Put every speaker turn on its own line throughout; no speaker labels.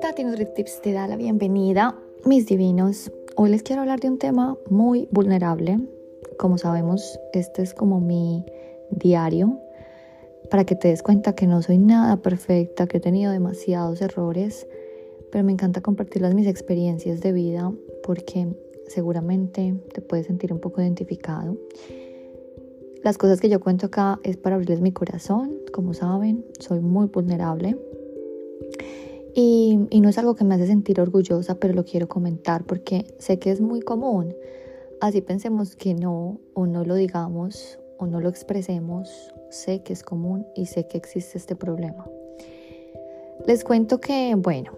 Tati NutriTips te da la bienvenida, mis divinos. Hoy les quiero hablar de un tema muy vulnerable. Como sabemos, este es como mi diario para que te des cuenta que no soy nada perfecta, que he tenido demasiados errores, pero me encanta compartir mis experiencias de vida porque seguramente te puedes sentir un poco identificado. Las cosas que yo cuento acá es para abrirles mi corazón, como saben, soy muy vulnerable. Y, no es algo que me hace sentir orgullosa, pero lo quiero comentar porque sé que es muy común. Así pensemos que no, o no lo digamos, o no lo expresemos, sé que es común y sé que existe este problema. Les cuento que, bueno,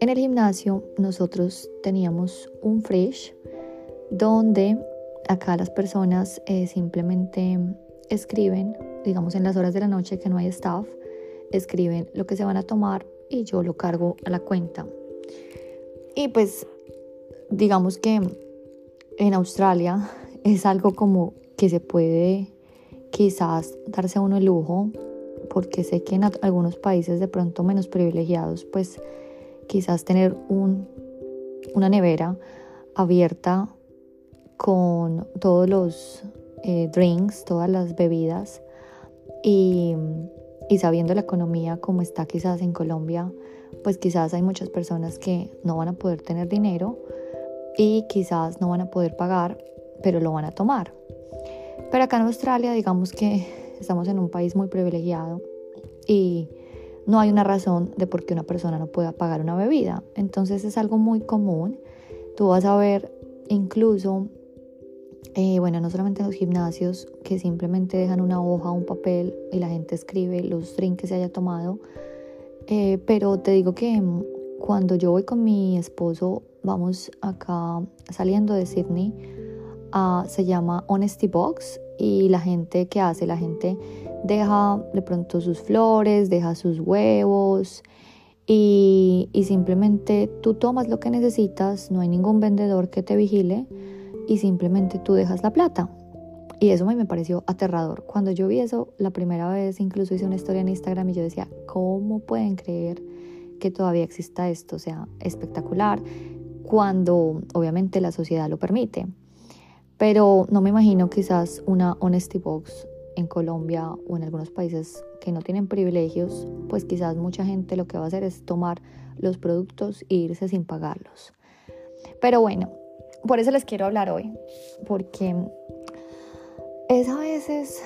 en el gimnasio nosotros teníamos un fresh donde acá las personas eh, simplemente escriben, digamos en las horas de la noche que no hay staff, escriben lo que se van a tomar y yo lo cargo a la cuenta. Y pues digamos que en Australia es algo como que se puede quizás darse uno el lujo, porque sé que en algunos países de pronto menos privilegiados, pues quizás tener un, una nevera abierta con todos los eh, drinks, todas las bebidas y, y sabiendo la economía como está quizás en Colombia, pues quizás hay muchas personas que no van a poder tener dinero y quizás no van a poder pagar, pero lo van a tomar. Pero acá en Australia digamos que estamos en un país muy privilegiado y no hay una razón de por qué una persona no pueda pagar una bebida. Entonces es algo muy común. Tú vas a ver incluso eh, bueno, no solamente en los gimnasios que simplemente dejan una hoja, un papel y la gente escribe los drinks que se haya tomado, eh, pero te digo que mm, cuando yo voy con mi esposo, vamos acá saliendo de Sydney, uh, se llama Honesty Box y la gente que hace, la gente deja de pronto sus flores, deja sus huevos y, y simplemente tú tomas lo que necesitas, no hay ningún vendedor que te vigile y simplemente tú dejas la plata. Y eso me pareció aterrador. Cuando yo vi eso la primera vez, incluso hice una historia en Instagram y yo decía, ¿cómo pueden creer que todavía exista esto? O sea, espectacular, cuando obviamente la sociedad lo permite. Pero no me imagino quizás una Honesty Box en Colombia o en algunos países que no tienen privilegios, pues quizás mucha gente lo que va a hacer es tomar los productos e irse sin pagarlos. Pero bueno, por eso les quiero hablar hoy, porque es a veces,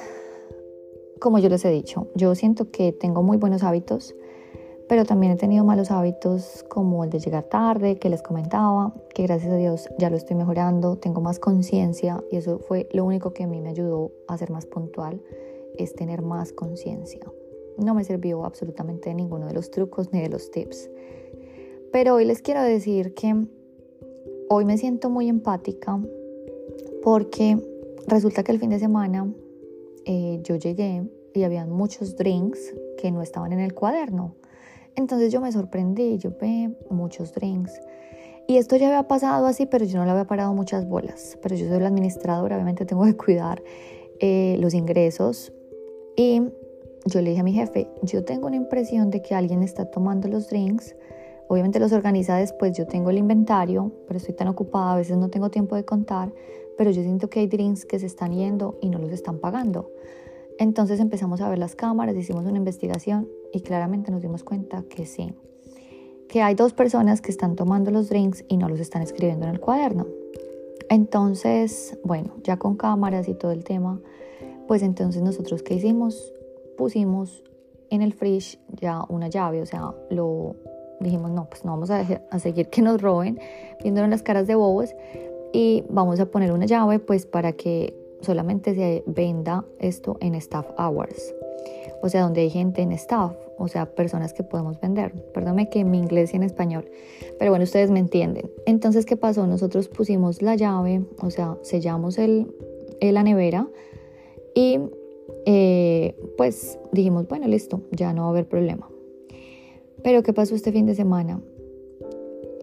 como yo les he dicho, yo siento que tengo muy buenos hábitos, pero también he tenido malos hábitos como el de llegar tarde, que les comentaba, que gracias a Dios ya lo estoy mejorando, tengo más conciencia y eso fue lo único que a mí me ayudó a ser más puntual, es tener más conciencia. No me sirvió absolutamente ninguno de los trucos ni de los tips. Pero hoy les quiero decir que Hoy me siento muy empática porque resulta que el fin de semana eh, yo llegué y había muchos drinks que no estaban en el cuaderno. Entonces yo me sorprendí, yo ve muchos drinks. Y esto ya había pasado así, pero yo no le había parado muchas bolas. Pero yo soy la administradora, obviamente tengo que cuidar eh, los ingresos. Y yo le dije a mi jefe, yo tengo una impresión de que alguien está tomando los drinks Obviamente los organiza después, yo tengo el inventario, pero estoy tan ocupada, a veces no tengo tiempo de contar, pero yo siento que hay drinks que se están yendo y no los están pagando. Entonces empezamos a ver las cámaras, hicimos una investigación y claramente nos dimos cuenta que sí, que hay dos personas que están tomando los drinks y no los están escribiendo en el cuaderno. Entonces, bueno, ya con cámaras y todo el tema, pues entonces nosotros qué hicimos? Pusimos en el fridge ya una llave, o sea, lo dijimos, no, pues no vamos a, seguir que nos roben, viéndonos las caras de bobos y vamos a poner una llave pues para que solamente se venda esto en staff hours. O sea, donde hay gente en staff, o sea, personas que podemos vender. Perdóname que mi inglés y en español, pero bueno, ustedes me entienden. Entonces, ¿qué pasó? Nosotros pusimos la llave, o sea, sellamos el, la nevera y eh, pues dijimos, bueno, listo, ya no va a haber problema. Pero ¿qué pasó este fin de semana?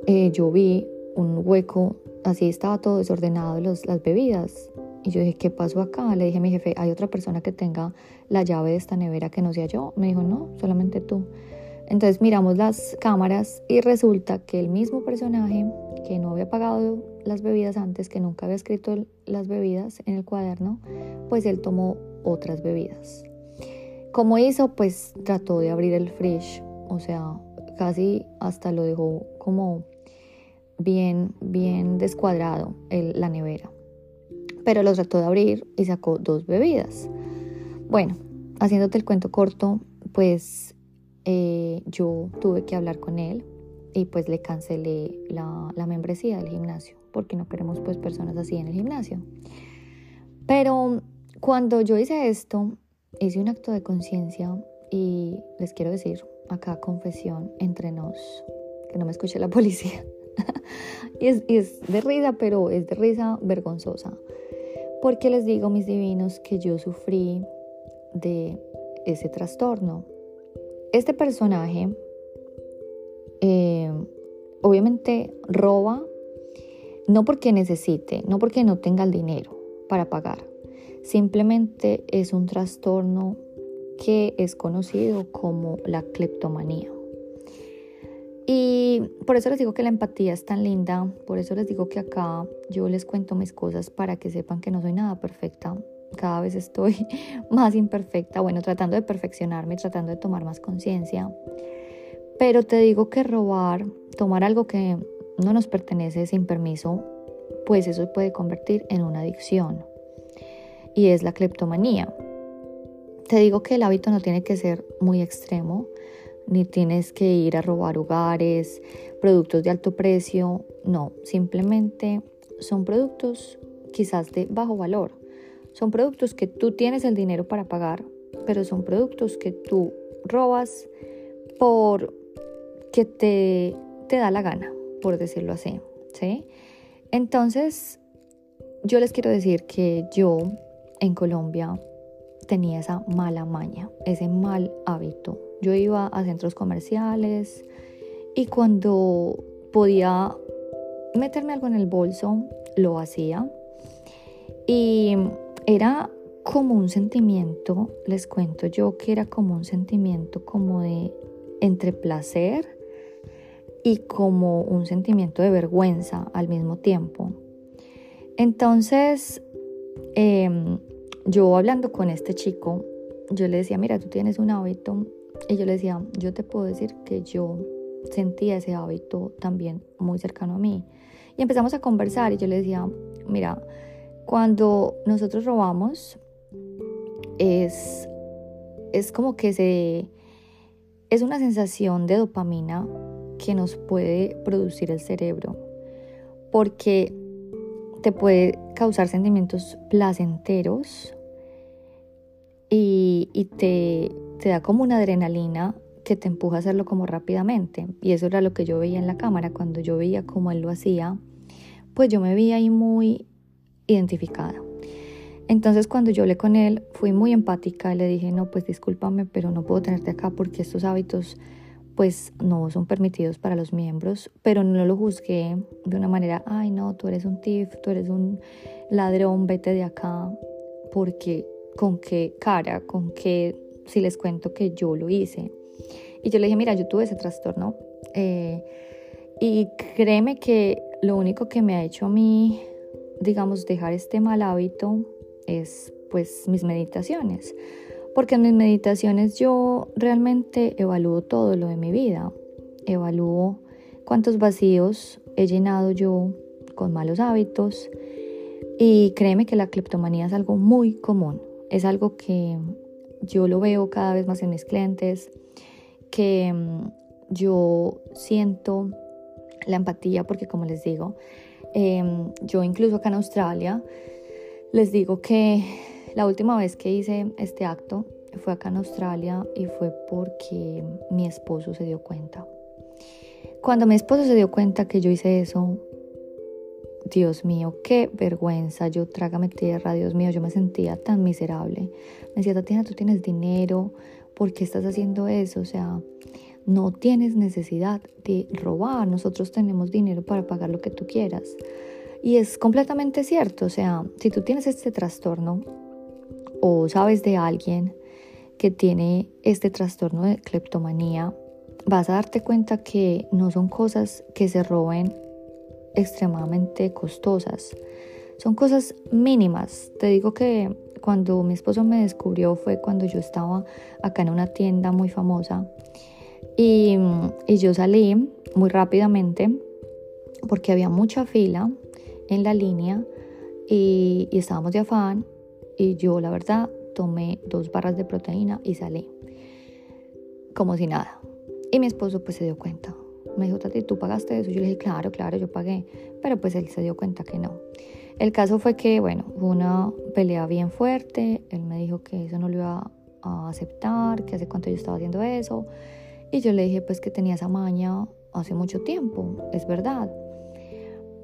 Eh, yo vi un hueco, así estaba todo desordenado, los, las bebidas. Y yo dije, ¿qué pasó acá? Le dije a mi jefe, ¿hay otra persona que tenga la llave de esta nevera que no sea yo? Me dijo, no, solamente tú. Entonces miramos las cámaras y resulta que el mismo personaje que no había pagado las bebidas antes, que nunca había escrito las bebidas en el cuaderno, pues él tomó otras bebidas. Como hizo, pues trató de abrir el fridge, o sea, casi hasta lo dejó como bien, bien descuadrado la nevera. Pero lo trató de abrir y sacó dos bebidas. Bueno, haciéndote el cuento corto, pues eh, yo tuve que hablar con él y pues le cancelé la, la, membresía del gimnasio porque no queremos pues personas así en el gimnasio. Pero cuando yo hice esto, hice un acto de conciencia y les quiero decir acá confesión entre nos, que no me escuche la policía. y, es, es de risa, pero es de risa vergonzosa. Porque les digo, mis divinos, que yo sufrí de ese trastorno. Este personaje eh, obviamente roba no porque necesite, no porque no tenga el dinero para pagar. Simplemente es un trastorno que es conocido como la cleptomanía. Y por eso les digo que la empatía es tan linda, por eso les digo que acá yo les cuento mis cosas para que sepan que no soy nada perfecta, cada vez estoy más imperfecta, bueno, tratando de perfeccionarme, tratando de tomar más conciencia. Pero te digo que robar, tomar algo que no nos pertenece sin permiso, pues eso puede convertir en una adicción. Y es la cleptomanía. Te digo que el hábito no tiene que ser muy extremo, ni tienes que ir a robar hogares, productos de alto precio, no, simplemente son productos quizás de bajo valor son productos que tú tienes el dinero para pagar, pero son productos que tú robas por que te, te da la gana, por decirlo así. ¿sí? Entonces, yo les quiero decir que yo en Colombia tenía esa mala maña, ese mal hábito. Yo iba a centros comerciales y cuando podía meterme algo en el bolso, lo hacía. Y era como un sentimiento, les cuento yo que era como un sentimiento como de entre placer y como un sentimiento de vergüenza al mismo tiempo. Entonces, em, yo hablando con este chico, yo le decía, mira, tú tienes un hábito, y yo le decía, yo te puedo decir que yo sentía ese hábito también muy cercano a mí. Y empezamos a conversar y yo le decía, mira, cuando nosotros robamos, es, es como que se, es una sensación de dopamina que nos puede producir el cerebro, porque te puede causar sentimientos placenteros y, y te, te da como una adrenalina que te empuja a hacerlo como rápidamente. Y eso era lo que yo veía en la cámara, cuando yo veía cómo él lo hacía, pues yo me veía ahí muy identificada. Entonces cuando yo hablé con él fui muy empática y le dije, no, pues discúlpame, pero no puedo tenerte acá porque estos hábitos pues no son permitidos para los miembros, pero no lo juzgué de una manera, ay no, tú eres un tif, tú eres un ladrón, vete de acá, porque con qué cara, con qué, si les cuento que yo lo hice. Y yo le dije, mira, yo tuve ese trastorno eh, y créeme que lo único que me ha hecho a mí digamos, dejar este mal hábito es pues mis meditaciones. Porque en mis meditaciones yo realmente evalúo todo lo de mi vida. Evalúo cuántos vacíos he llenado yo con malos hábitos. Y créeme que la cleptomanía es algo muy común. Es algo que yo lo veo cada vez más en mis clientes, que mm, yo siento la empatía porque como les digo, Em, yo incluso acá en Australia les digo que la última vez que hice este acto fue acá en Australia y fue porque mi esposo se dio cuenta. Cuando mi esposo se dio cuenta que yo hice eso, Dios mío, qué vergüenza, yo trágame tierra, Dios mío, yo me sentía tan miserable. Me decía, Tatiana, tú tienes dinero, ¿por qué estás haciendo eso? O sea, no tienes necesidad de robar, nosotros tenemos dinero para pagar lo que tú quieras. Y es completamente cierto, o sea, si tú tienes este trastorno o sabes de alguien que tiene este trastorno de cleptomanía, vas a darte cuenta que no son cosas que se roben extremadamente costosas. Son cosas mínimas. Te digo que cuando mi esposo me descubrió fue cuando yo estaba acá en una tienda muy famosa y, yo salí muy rápidamente porque había mucha fila en la línea y, y estábamos de afán y yo la verdad tomé dos barras de proteína y salí como si nada. Y mi esposo pues se dio cuenta. Me dijo, Tati, ¿tú pagaste eso? Yo le dije, claro, claro, yo pagué. Pero pues él se dio cuenta que no. El caso fue que, bueno, hubo una pelea bien fuerte. Él me dijo que eso no lo iba a aceptar, que hace cuánto yo estaba haciendo eso. Y yo le dije, pues que tenía esa maña hace mucho tiempo, es verdad.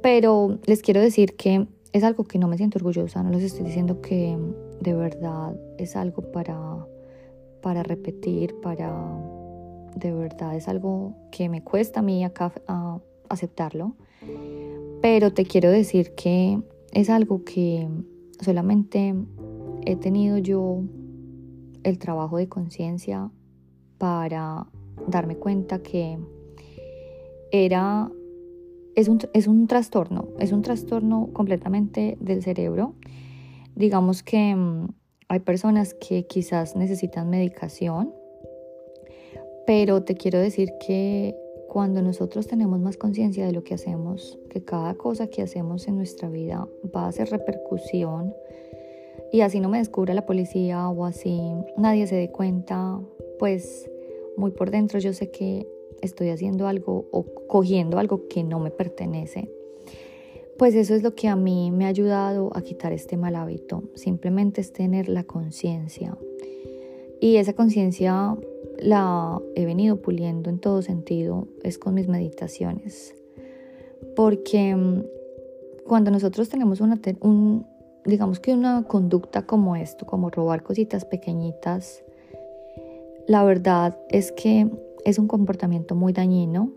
Pero les quiero decir que es algo que no me siento orgullosa, no les estoy diciendo que de verdad es algo para, para repetir, para... De verdad es algo que me cuesta a mí acá aceptarlo. Pero te quiero decir que es algo que solamente he tenido yo el trabajo de conciencia para darme cuenta que era es un, es un trastorno, es un trastorno completamente del cerebro. Digamos que mm, hay personas que quizás necesitan medicación, pero te quiero decir que cuando nosotros tenemos más conciencia de lo que hacemos, que cada cosa que hacemos en nuestra vida va a hacer repercusión, y así no me descubra la policía o así nadie se dé cuenta, pues muy por dentro yo sé que estoy haciendo algo o cogiendo algo que no me pertenece. Pues eso es lo que a mí me ha ayudado a quitar este mal hábito. Simplemente es tener la conciencia. Y esa conciencia la he venido puliendo en todo sentido, es con mis meditaciones. Porque mm, cuando nosotros tenemos una, un, digamos que una conducta como esto, como robar cositas pequeñitas, la verdad es que es un comportamiento muy dañino,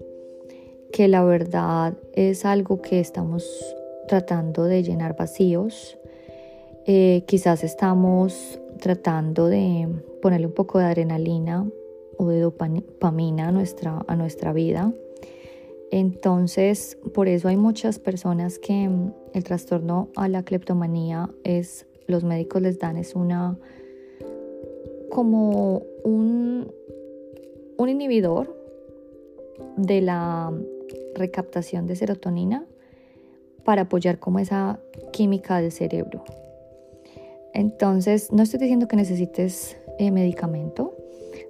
que la verdad es algo que estamos tratando de llenar vacíos. Eh, quizás estamos tratando de ponerle un poco de adrenalina o de dopamina a nuestra, a nuestra vida. Entonces, por eso hay muchas personas que mm, el trastorno a la cleptomanía es, los médicos les dan es una, como un, un inhibidor de la recaptación de serotonina para apoyar como esa química del cerebro. Entonces, no estoy diciendo que necesites eh, medicamento,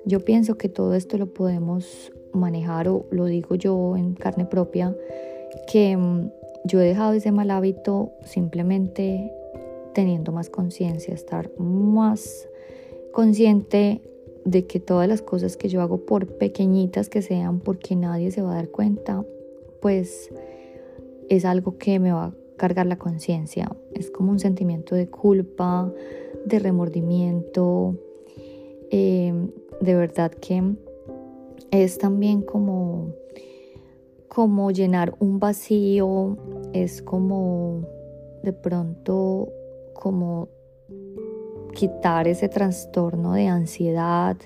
yo pienso que todo esto lo podemos manejar o lo digo yo en carne propia, que mm, yo he dejado ese mal hábito simplemente teniendo más conciencia, estar más consciente de que todas las cosas que yo hago, por pequeñitas que sean, porque nadie se va a dar cuenta, pues es algo que me va a cargar la conciencia. Es como un sentimiento de culpa, de remordimiento, Em, de verdad que es también como, como llenar un vacío, es como de pronto como quitar ese trastorno de ansiedad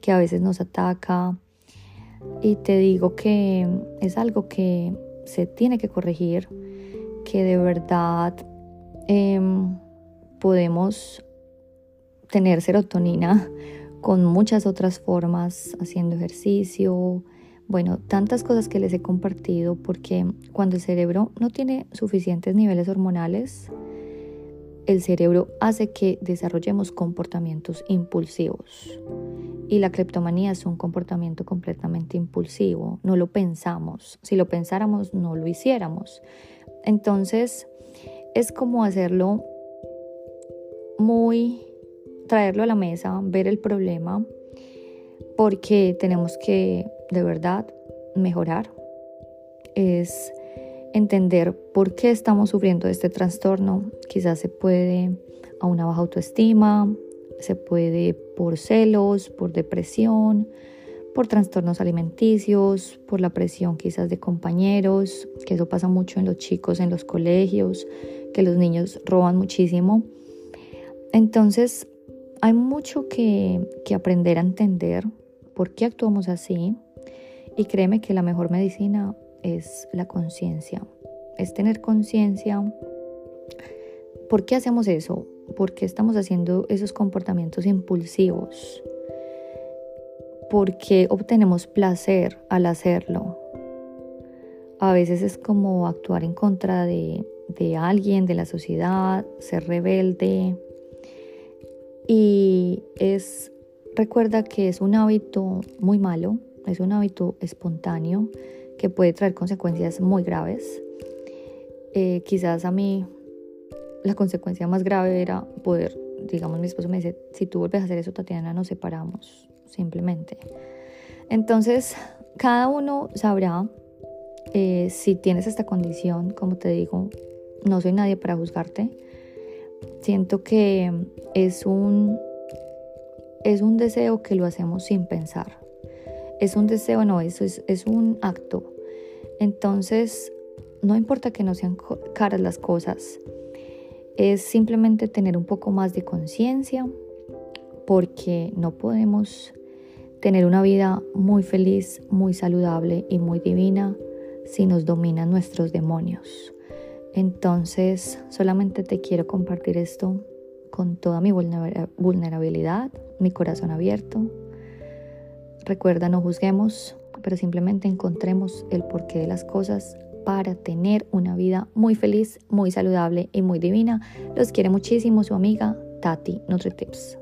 que a veces nos ataca. Y te digo que es algo que se tiene que corregir, que de verdad em, podemos tener serotonina con muchas otras formas, haciendo ejercicio, bueno, tantas cosas que les he compartido porque cuando el cerebro no tiene suficientes niveles hormonales, el cerebro hace que desarrollemos comportamientos impulsivos. Y la cleptomanía es un comportamiento completamente impulsivo, no lo pensamos, si lo pensáramos no lo hiciéramos. Entonces es como hacerlo muy traerlo a la mesa, ver el problema, porque tenemos que de verdad mejorar. Es entender por qué estamos sufriendo este trastorno. Quizás se puede a una baja autoestima, se puede por celos, por depresión, por trastornos alimenticios, por la presión quizás de compañeros, que eso pasa mucho en los chicos en los colegios, que los niños roban muchísimo. Entonces, hay mucho que, que aprender a entender por qué actuamos así y créeme que la mejor medicina es la conciencia, es tener conciencia. ¿Por qué hacemos eso? ¿Por qué estamos haciendo esos comportamientos impulsivos? ¿Por qué obtenemos placer al hacerlo? A veces es como actuar en contra de, de alguien, de la sociedad, ser rebelde. Y es, recuerda que es un hábito muy malo, es un hábito espontáneo que puede traer consecuencias muy graves. Eh, quizás a mí la consecuencia más grave era poder, digamos, mi esposo me dice, si tú vuelves a hacer eso, Tatiana, nos separamos, simplemente. Entonces, cada uno sabrá eh, si tienes esta condición, como te digo, no soy nadie para juzgarte. Siento que es un, es un deseo que lo hacemos sin pensar es un deseo, no, es, es un acto. Entonces, no importa que no sean caras las cosas, es simplemente tener un poco más de conciencia porque no podemos tener una vida muy feliz, muy saludable y muy divina si nos dominan nuestros demonios. Entonces, solamente te quiero compartir esto con toda mi vulnerabilidad, mi corazón abierto, Recuerda, no juzguemos, pero simplemente encontremos el porqué de las cosas para tener una vida muy feliz, muy saludable y muy divina. Los quiere muchísimo su amiga Tati NutriTips.